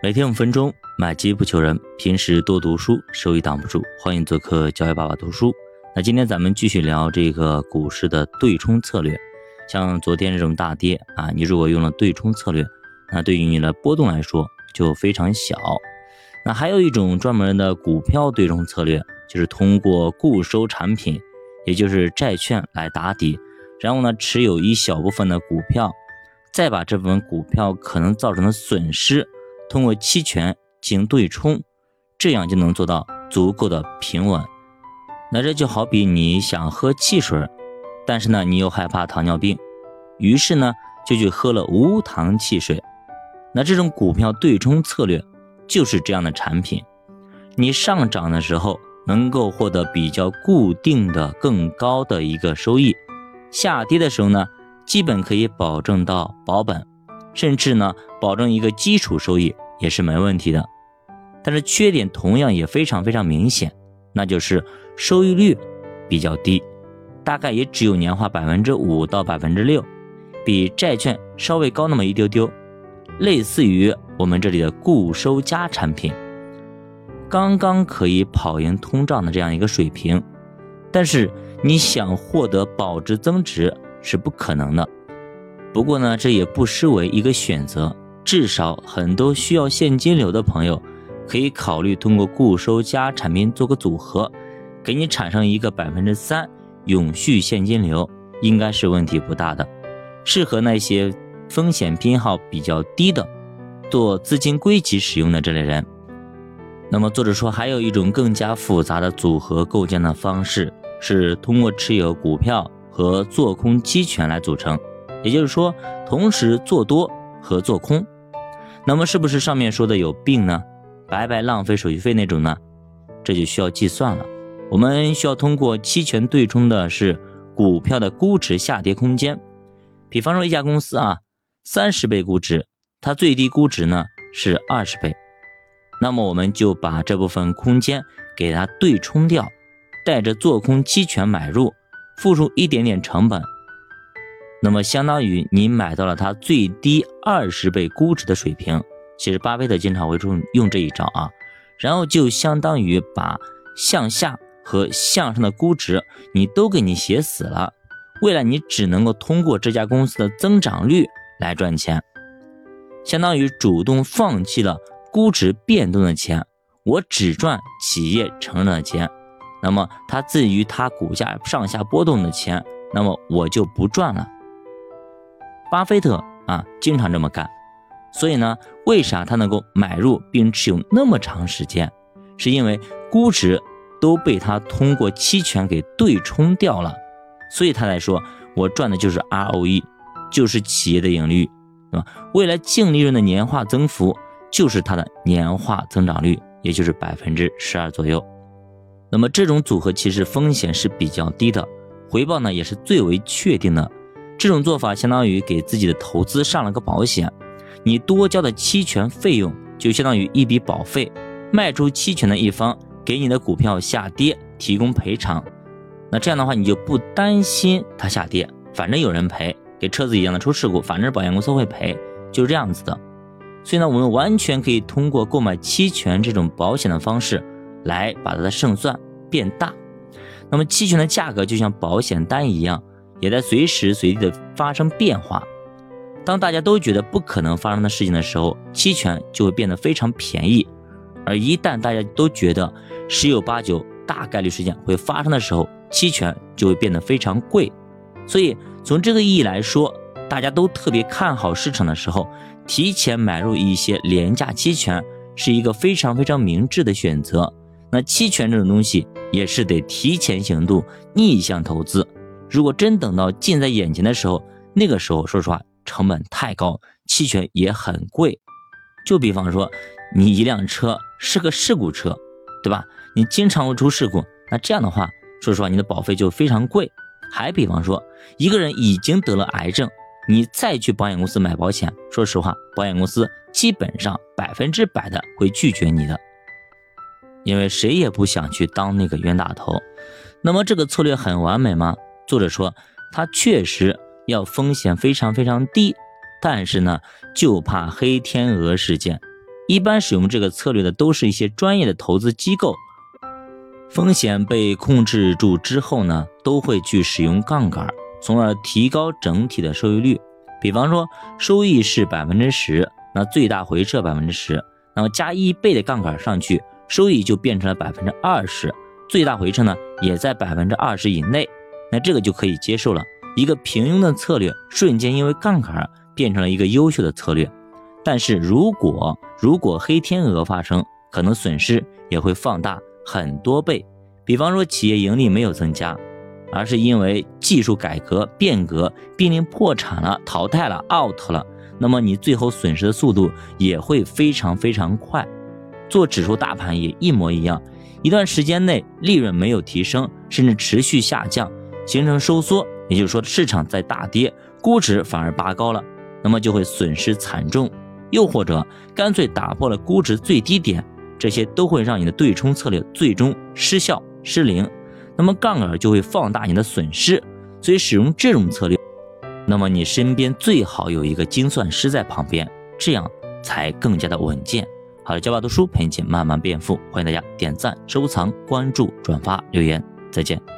每天五分钟，买基不求人。平时多读书，收益挡不住。欢迎做客教育爸爸读书。那今天咱们继续聊这个股市的对冲策略。像昨天这种大跌啊，你如果用了对冲策略，那对于你的波动来说就非常小。那还有一种专门的股票对冲策略，就是通过固收产品，也就是债券来打底，然后呢持有一小部分的股票，再把这部分股票可能造成的损失。通过期权进行对冲，这样就能做到足够的平稳。那这就好比你想喝汽水，但是呢你又害怕糖尿病，于是呢就去喝了无糖汽水。那这种股票对冲策略就是这样的产品。你上涨的时候能够获得比较固定的更高的一个收益，下跌的时候呢基本可以保证到保本。甚至呢，保证一个基础收益也是没问题的，但是缺点同样也非常非常明显，那就是收益率比较低，大概也只有年化百分之五到百分之六，比债券稍微高那么一丢丢，类似于我们这里的固收加产品，刚刚可以跑赢通胀的这样一个水平，但是你想获得保值增值是不可能的。不过呢，这也不失为一个选择。至少很多需要现金流的朋友，可以考虑通过固收加产品做个组合，给你产生一个百分之三永续现金流，应该是问题不大的。适合那些风险偏好比较低的，做资金归集使用的这类人。那么作者说，还有一种更加复杂的组合构建的方式，是通过持有股票和做空期权来组成。也就是说，同时做多和做空，那么是不是上面说的有病呢？白白浪费手续费那种呢？这就需要计算了。我们需要通过期权对冲的是股票的估值下跌空间。比方说一家公司啊，三十倍估值，它最低估值呢是二十倍，那么我们就把这部分空间给它对冲掉，带着做空期权买入，付出一点点成本。那么相当于你买到了它最低二十倍估值的水平，其实巴菲特经常会用用这一招啊，然后就相当于把向下和向上的估值你都给你写死了，未来你只能够通过这家公司的增长率来赚钱，相当于主动放弃了估值变动的钱，我只赚企业成长的钱，那么它至于它股价上下波动的钱，那么我就不赚了。巴菲特啊，经常这么干，所以呢，为啥他能够买入并持有那么长时间？是因为估值都被他通过期权给对冲掉了，所以他才说我赚的就是 ROE，就是企业的盈利，对吧？未来净利润的年化增幅就是它的年化增长率，也就是百分之十二左右。那么这种组合其实风险是比较低的，回报呢也是最为确定的。这种做法相当于给自己的投资上了个保险，你多交的期权费用就相当于一笔保费，卖出期权的一方给你的股票下跌提供赔偿，那这样的话你就不担心它下跌，反正有人赔，给车子一样的出事故，反正保险公司会赔，就是这样子的。所以呢，我们完全可以通过购买期权这种保险的方式来把它的胜算变大。那么期权的价格就像保险单一样。也在随时随地的发生变化。当大家都觉得不可能发生的事情的时候，期权就会变得非常便宜；而一旦大家都觉得十有八九大概率事件会发生的时候，期权就会变得非常贵。所以从这个意义来说，大家都特别看好市场的时候，提前买入一些廉价期权是一个非常非常明智的选择。那期权这种东西也是得提前行动，逆向投资。如果真等到近在眼前的时候，那个时候说实话成本太高，期权也很贵。就比方说，你一辆车是个事故车，对吧？你经常会出事故，那这样的话，说实话你的保费就非常贵。还比方说，一个人已经得了癌症，你再去保险公司买保险，说实话，保险公司基本上百分之百的会拒绝你的，因为谁也不想去当那个冤大头。那么这个策略很完美吗？作者说，它确实要风险非常非常低，但是呢，就怕黑天鹅事件。一般使用这个策略的都是一些专业的投资机构。风险被控制住之后呢，都会去使用杠杆，从而提高整体的收益率。比方说，收益是百分之十，那最大回撤百分之十，那么加一倍的杠杆上去，收益就变成了百分之二十，最大回撤呢也在百分之二十以内，那这个就可以接受了。一个平庸的策略，瞬间因为杠杆变成了一个优秀的策略。但是如果如果黑天鹅发生，可能损失也会放大。很多倍，比方说企业盈利没有增加，而是因为技术改革变革濒临破产了，淘汰了 out 了，那么你最后损失的速度也会非常非常快。做指数大盘也一模一样，一段时间内利润没有提升，甚至持续下降，形成收缩，也就是说市场在大跌，估值反而拔高了，那么就会损失惨重。又或者干脆打破了估值最低点。这些都会让你的对冲策略最终失效失灵，那么杠杆就会放大你的损失。所以使用这种策略，那么你身边最好有一个精算师在旁边，这样才更加的稳健。好的，教爸读书陪你一起慢慢变富，欢迎大家点赞、收藏、关注、转发、留言，再见。